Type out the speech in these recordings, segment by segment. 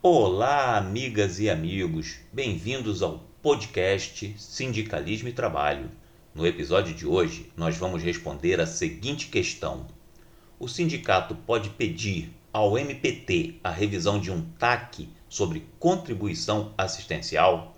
Olá, amigas e amigos, bem-vindos ao podcast Sindicalismo e Trabalho. No episódio de hoje, nós vamos responder a seguinte questão: O sindicato pode pedir ao MPT a revisão de um TAC sobre contribuição assistencial?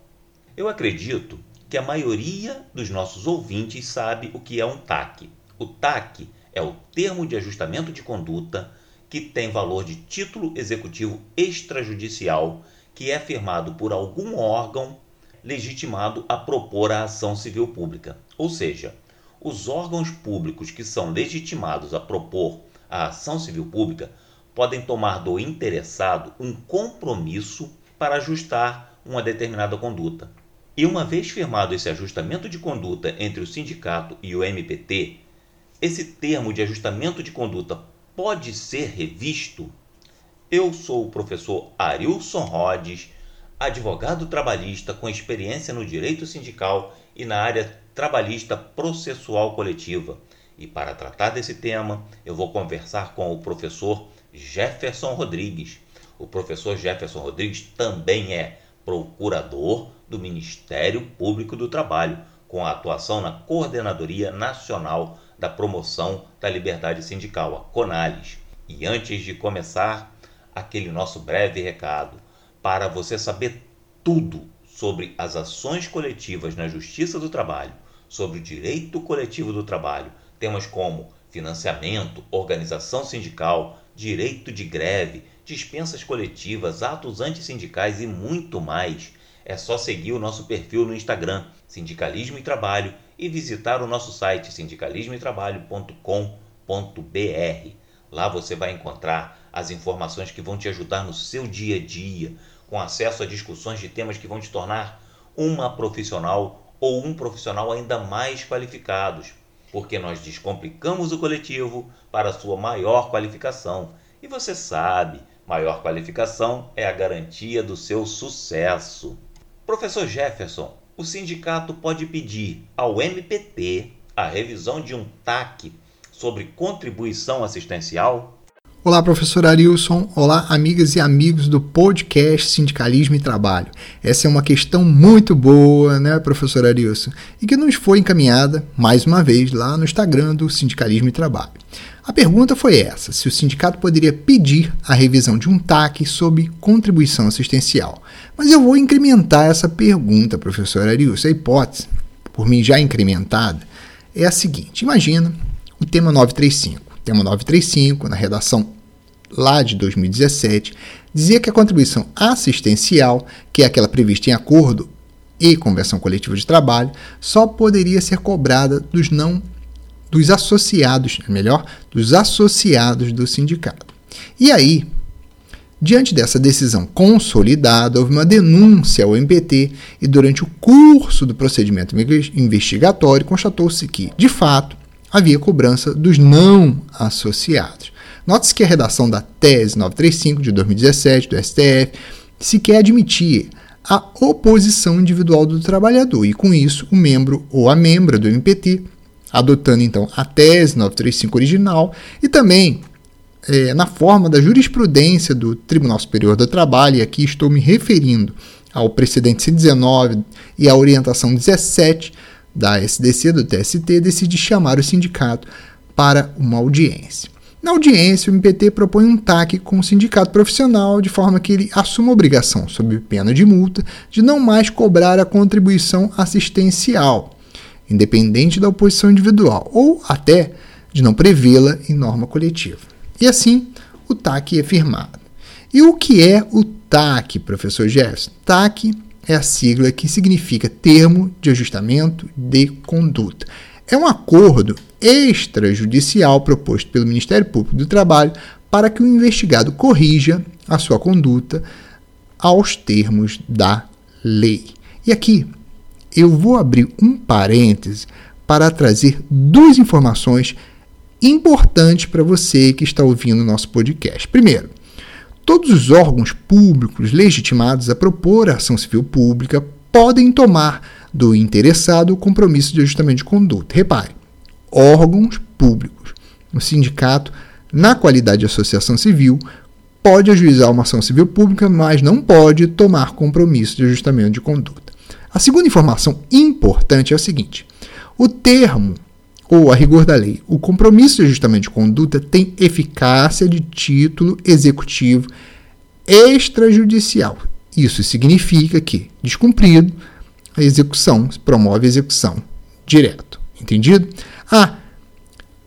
Eu acredito que a maioria dos nossos ouvintes sabe o que é um TAC. O TAC é o termo de ajustamento de conduta que tem valor de título executivo extrajudicial que é firmado por algum órgão legitimado a propor a ação civil pública. Ou seja, os órgãos públicos que são legitimados a propor a ação civil pública podem tomar do interessado um compromisso para ajustar uma determinada conduta. E uma vez firmado esse ajustamento de conduta entre o sindicato e o MPT, esse termo de ajustamento de conduta pode ser revisto? Eu sou o professor Arilson Rhodes, advogado trabalhista com experiência no direito sindical e na área trabalhista processual coletiva. E para tratar desse tema, eu vou conversar com o professor Jefferson Rodrigues. O professor Jefferson Rodrigues também é procurador do Ministério Público do Trabalho, com atuação na Coordenadoria Nacional da Promoção da Liberdade Sindical, a CONALES. E antes de começar, aquele nosso breve recado para você saber tudo sobre as ações coletivas na Justiça do Trabalho, sobre o direito coletivo do trabalho, temas como financiamento, organização sindical, direito de greve, dispensas coletivas, atos antissindicais e muito mais. É só seguir o nosso perfil no Instagram, Sindicalismo e Trabalho, e visitar o nosso site sindicalismoetrabalho.com.br. Lá você vai encontrar as informações que vão te ajudar no seu dia a dia, com acesso a discussões de temas que vão te tornar uma profissional ou um profissional ainda mais qualificados, porque nós descomplicamos o coletivo para sua maior qualificação. E você sabe, maior qualificação é a garantia do seu sucesso. Professor Jefferson, o sindicato pode pedir ao MPT a revisão de um TAC sobre contribuição assistencial? Olá, professor Arilson. Olá, amigas e amigos do podcast Sindicalismo e Trabalho. Essa é uma questão muito boa, né, professor Arilson? E que nos foi encaminhada, mais uma vez, lá no Instagram do Sindicalismo e Trabalho. A pergunta foi essa: se o sindicato poderia pedir a revisão de um TAC sobre contribuição assistencial. Mas eu vou incrementar essa pergunta, professor Arius. A hipótese, por mim já incrementada, é a seguinte: imagina o tema 935. O tema 935, na redação lá de 2017, dizia que a contribuição assistencial, que é aquela prevista em acordo e convenção coletiva de trabalho, só poderia ser cobrada dos não dos associados, é melhor, dos associados do sindicato. E aí, diante dessa decisão consolidada, houve uma denúncia ao MPT e durante o curso do procedimento investigatório constatou-se que, de fato, havia cobrança dos não associados. Note-se que a redação da tese 935 de 2017 do STF sequer admitia a oposição individual do trabalhador e, com isso, o membro ou a membra do MPT adotando então a tese 935 original e também é, na forma da jurisprudência do Tribunal Superior do Trabalho, e aqui estou me referindo ao precedente 119 e à orientação 17 da SDC do TST, decide chamar o sindicato para uma audiência. Na audiência, o MPT propõe um TAC com o sindicato profissional de forma que ele assuma a obrigação, sob pena de multa, de não mais cobrar a contribuição assistencial independente da oposição individual, ou até de não prevê-la em norma coletiva. E assim, o TAC é firmado. E o que é o TAC, professor Jefferson? TAC é a sigla que significa Termo de Ajustamento de Conduta. É um acordo extrajudicial proposto pelo Ministério Público do Trabalho para que o investigado corrija a sua conduta aos termos da lei. E aqui eu vou abrir um parêntese para trazer duas informações importantes para você que está ouvindo o nosso podcast. Primeiro, todos os órgãos públicos legitimados a propor a ação civil pública podem tomar do interessado o compromisso de ajustamento de conduta. Repare, órgãos públicos. O sindicato, na qualidade de associação civil, pode ajuizar uma ação civil pública, mas não pode tomar compromisso de ajustamento de conduta. A segunda informação importante é a seguinte: o termo ou a rigor da lei, o compromisso de ajustamento de conduta tem eficácia de título executivo extrajudicial. Isso significa que, descumprido, a execução promove a execução direto. Entendido? Ah,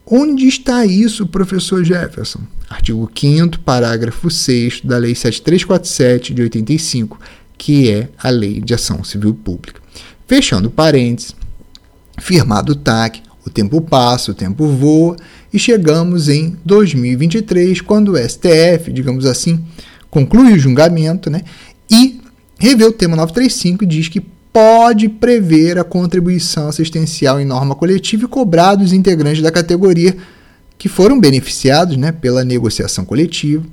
onde está isso, professor Jefferson? Artigo 5 parágrafo 6 da Lei 7347 de 85, que é a Lei de Ação Civil Pública. Fechando parênteses, firmado o TAC, o tempo passa, o tempo voa e chegamos em 2023, quando o STF, digamos assim, conclui o julgamento né, e revê o tema 935 e diz que pode prever a contribuição assistencial em norma coletiva e cobrar dos integrantes da categoria que foram beneficiados né, pela negociação coletiva,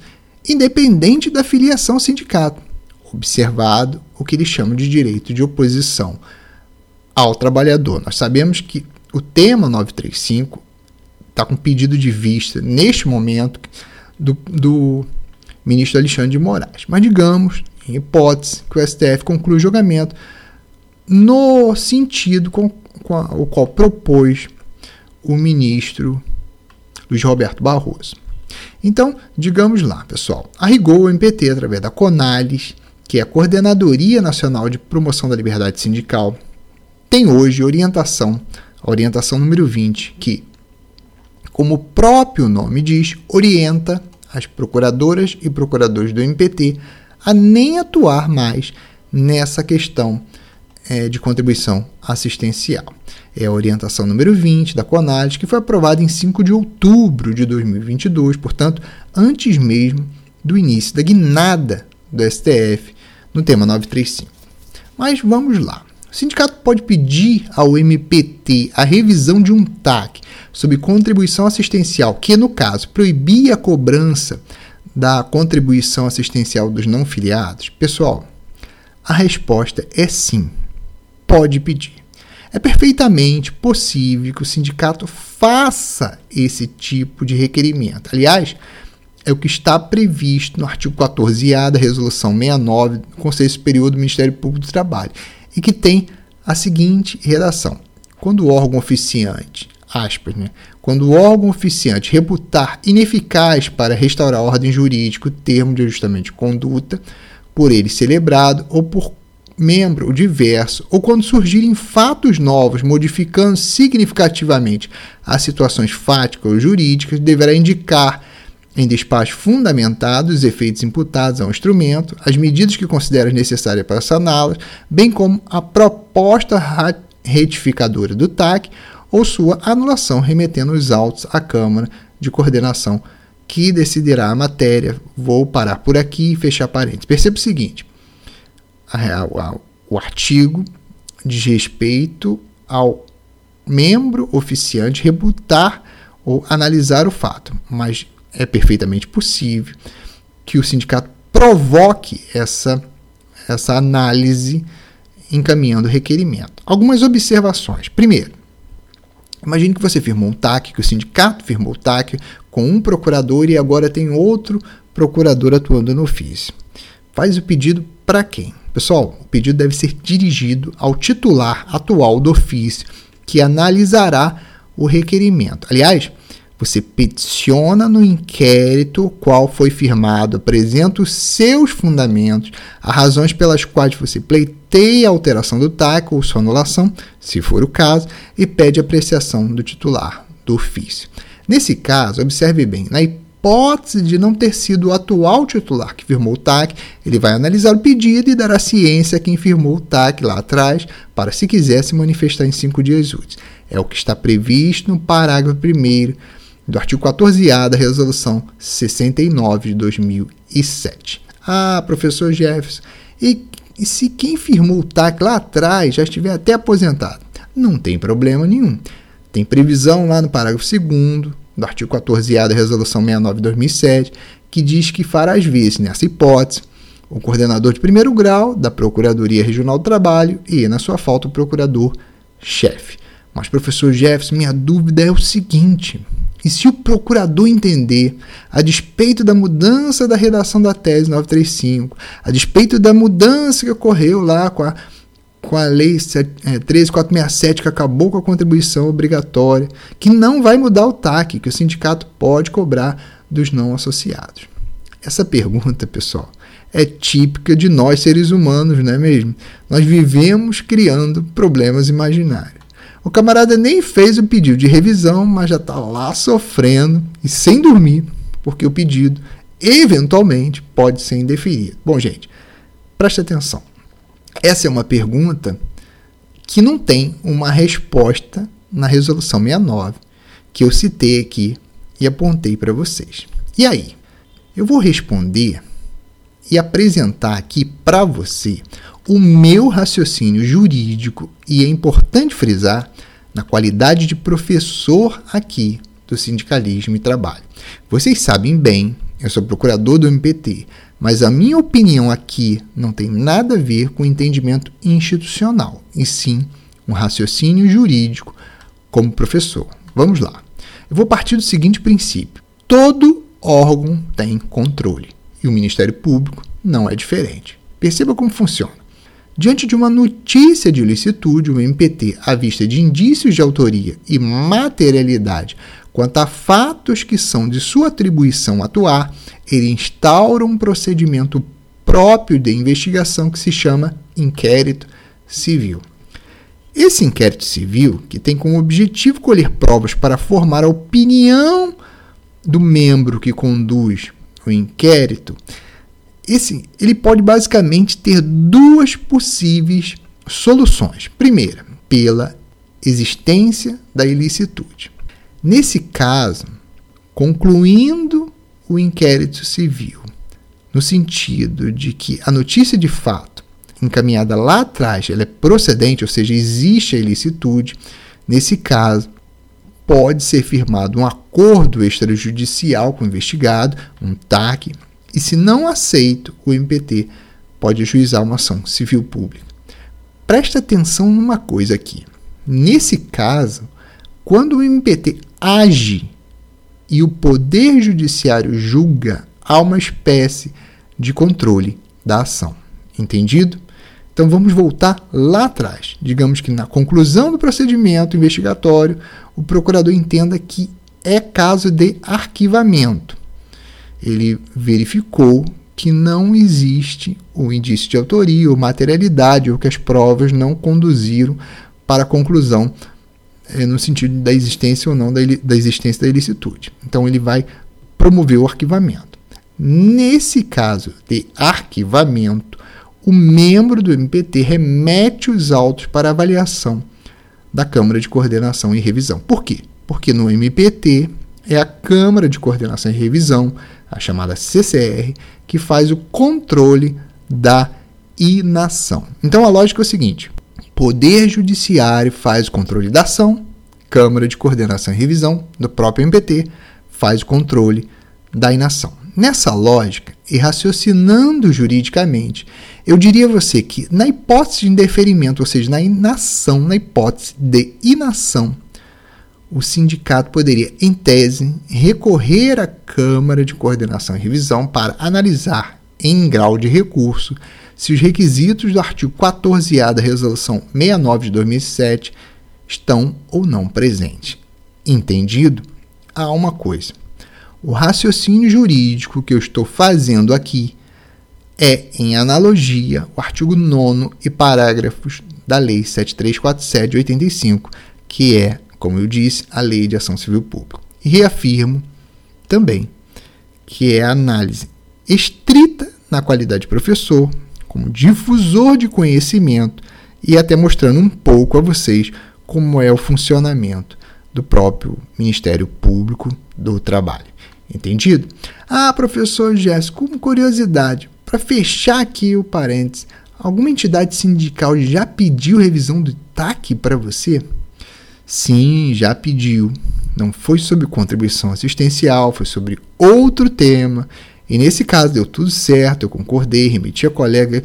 independente da filiação ao sindicato, observado o que eles chamam de direito de oposição ao trabalhador. Nós sabemos que o tema 935 está com pedido de vista, neste momento, do, do ministro Alexandre de Moraes. Mas digamos, em hipótese, que o STF conclui o julgamento no sentido com, com a, o qual propôs o ministro Luiz Roberto Barroso. Então, digamos lá, pessoal, a rigor o MPT, através da CONALES, que é a Coordenadoria Nacional de Promoção da Liberdade Sindical, tem hoje orientação a orientação número 20, que, como o próprio nome diz, orienta as procuradoras e procuradores do MPT a nem atuar mais nessa questão é, de contribuição assistencial. É a orientação número 20 da CONALES, que foi aprovada em 5 de outubro de 2022, portanto, antes mesmo do início da guinada do STF no tema 935. Mas vamos lá. O sindicato pode pedir ao MPT a revisão de um TAC sobre contribuição assistencial, que, no caso, proibia a cobrança da contribuição assistencial dos não filiados? Pessoal, a resposta é sim. Pode pedir. É perfeitamente possível que o sindicato faça esse tipo de requerimento. Aliás, é o que está previsto no artigo 14A da Resolução 69 do Conselho Superior do Ministério Público do Trabalho e que tem a seguinte redação: quando o órgão oficiante, aspas, né, quando o órgão oficiante reputar ineficaz para restaurar a ordem jurídica o termo de ajustamento de conduta por ele celebrado ou por membro diverso, ou quando surgirem fatos novos modificando significativamente as situações fáticas ou jurídicas, deverá indicar em despacho fundamentado os efeitos imputados ao instrumento, as medidas que considera necessárias para saná-las, bem como a proposta retificadora do TAC ou sua anulação, remetendo os autos à Câmara de Coordenação, que decidirá a matéria. Vou parar por aqui e fechar parênteses. Perceba o seguinte: o artigo diz respeito ao membro oficiante rebutar ou analisar o fato, mas é perfeitamente possível que o sindicato provoque essa, essa análise encaminhando o requerimento. Algumas observações. Primeiro, imagine que você firmou um TAC, que o sindicato firmou o TAC com um procurador e agora tem outro procurador atuando no ofício. Faz o pedido para quem? Pessoal, o pedido deve ser dirigido ao titular atual do ofício, que analisará o requerimento. Aliás, você peticiona no inquérito qual foi firmado, apresenta os seus fundamentos, as razões pelas quais você pleiteia a alteração do TAC ou sua anulação, se for o caso, e pede apreciação do titular do ofício. Nesse caso, observe bem, na hipótese de não ter sido o atual titular que firmou o TAC, ele vai analisar o pedido e dará ciência a quem firmou o TAC lá atrás, para, se quiser, se manifestar em cinco dias úteis. É o que está previsto no parágrafo 1 do artigo 14A da Resolução 69 de 2007. Ah, professor Jefferson, e, e se quem firmou o TAC lá atrás já estiver até aposentado? Não tem problema nenhum. Tem previsão lá no parágrafo 2 do artigo 14A da Resolução 69 de 2007, que diz que fará as vezes, nessa hipótese, o coordenador de primeiro grau da Procuradoria Regional do Trabalho e, na sua falta, o procurador-chefe. Mas, professor Jefferson, minha dúvida é o seguinte: E se o procurador entender, a despeito da mudança da redação da tese 935, a despeito da mudança que ocorreu lá com a, com a lei 13467, é, que acabou com a contribuição obrigatória, que não vai mudar o TAC, que o sindicato pode cobrar dos não associados. Essa pergunta, pessoal, é típica de nós seres humanos, não é mesmo? Nós vivemos criando problemas imaginários. O camarada nem fez o pedido de revisão, mas já está lá sofrendo e sem dormir, porque o pedido eventualmente pode ser indeferido. Bom, gente, preste atenção. Essa é uma pergunta que não tem uma resposta na resolução 69 que eu citei aqui e apontei para vocês. E aí? Eu vou responder e apresentar aqui para você o meu raciocínio jurídico e é importante frisar na qualidade de professor aqui do sindicalismo e trabalho. Vocês sabem bem, eu sou procurador do MPT, mas a minha opinião aqui não tem nada a ver com entendimento institucional, e sim um raciocínio jurídico como professor. Vamos lá. Eu vou partir do seguinte princípio: todo órgão tem controle e o Ministério Público não é diferente. Perceba como funciona. Diante de uma notícia de ilicitude, o MPT, à vista de indícios de autoria e materialidade quanto a fatos que são de sua atribuição atuar, ele instaura um procedimento próprio de investigação que se chama inquérito civil. Esse inquérito civil, que tem como objetivo colher provas para formar a opinião do membro que conduz o inquérito, esse, ele pode basicamente ter duas possíveis soluções. Primeira, pela existência da ilicitude. Nesse caso, concluindo o inquérito civil, no sentido de que a notícia de fato encaminhada lá atrás ela é procedente, ou seja, existe a ilicitude, nesse caso, pode ser firmado um acordo extrajudicial com o investigado, um TAC, e se não aceito, o MPT pode ajuizar uma ação civil pública. Presta atenção numa coisa aqui. Nesse caso, quando o MPT age e o Poder Judiciário julga, há uma espécie de controle da ação. Entendido? Então vamos voltar lá atrás. Digamos que na conclusão do procedimento investigatório, o procurador entenda que é caso de arquivamento ele verificou que não existe o indício de autoria ou materialidade, ou que as provas não conduziram para a conclusão é, no sentido da existência ou não da, da existência da ilicitude. Então ele vai promover o arquivamento. Nesse caso de arquivamento, o membro do MPT remete os autos para avaliação da Câmara de Coordenação e Revisão. Por quê? Porque no MPT é a Câmara de Coordenação e Revisão a chamada CCR, que faz o controle da inação. Então a lógica é o seguinte: Poder Judiciário faz o controle da ação, Câmara de Coordenação e Revisão do próprio MPT faz o controle da inação. Nessa lógica, e raciocinando juridicamente, eu diria a você que, na hipótese de indeferimento, ou seja, na inação, na hipótese de inação o sindicato poderia, em tese, recorrer à Câmara de Coordenação e Revisão para analisar, em grau de recurso, se os requisitos do artigo 14A da Resolução 69 de 2007 estão ou não presentes. Entendido? Há uma coisa. O raciocínio jurídico que eu estou fazendo aqui é, em analogia, o artigo 9 e parágrafos da Lei 7347 de 85, que é como eu disse, a Lei de Ação Civil Pública. E reafirmo também que é a análise estrita na qualidade de professor, como difusor de conhecimento e até mostrando um pouco a vocês como é o funcionamento do próprio Ministério Público do Trabalho. Entendido? Ah, professor Jéssico, com curiosidade, para fechar aqui o parênteses, alguma entidade sindical já pediu revisão do TAC para você? Sim, já pediu. Não foi sobre contribuição assistencial, foi sobre outro tema. E nesse caso deu tudo certo, eu concordei, remeti a colega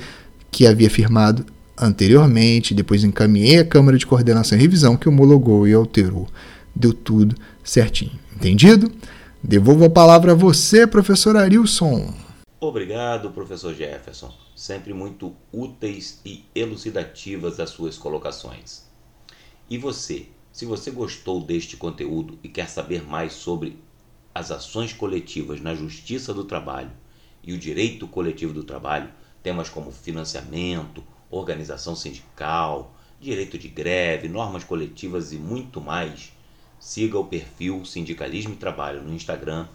que havia firmado anteriormente, depois encaminhei à Câmara de Coordenação e Revisão que homologou e alterou deu tudo certinho. Entendido? Devolvo a palavra a você, professor Arilson. Obrigado, professor Jefferson. Sempre muito úteis e elucidativas as suas colocações. E você, se você gostou deste conteúdo e quer saber mais sobre as ações coletivas na justiça do trabalho e o direito coletivo do trabalho, temas como financiamento, organização sindical, direito de greve, normas coletivas e muito mais, siga o perfil Sindicalismo e Trabalho no Instagram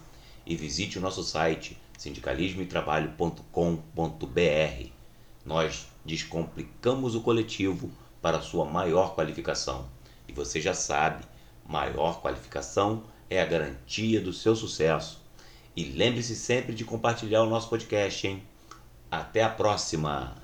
e visite o nosso site sindicalismoetrabalho.com.br. Nós descomplicamos o coletivo para sua maior qualificação. E você já sabe, maior qualificação é a garantia do seu sucesso. E lembre-se sempre de compartilhar o nosso podcast, hein? Até a próxima!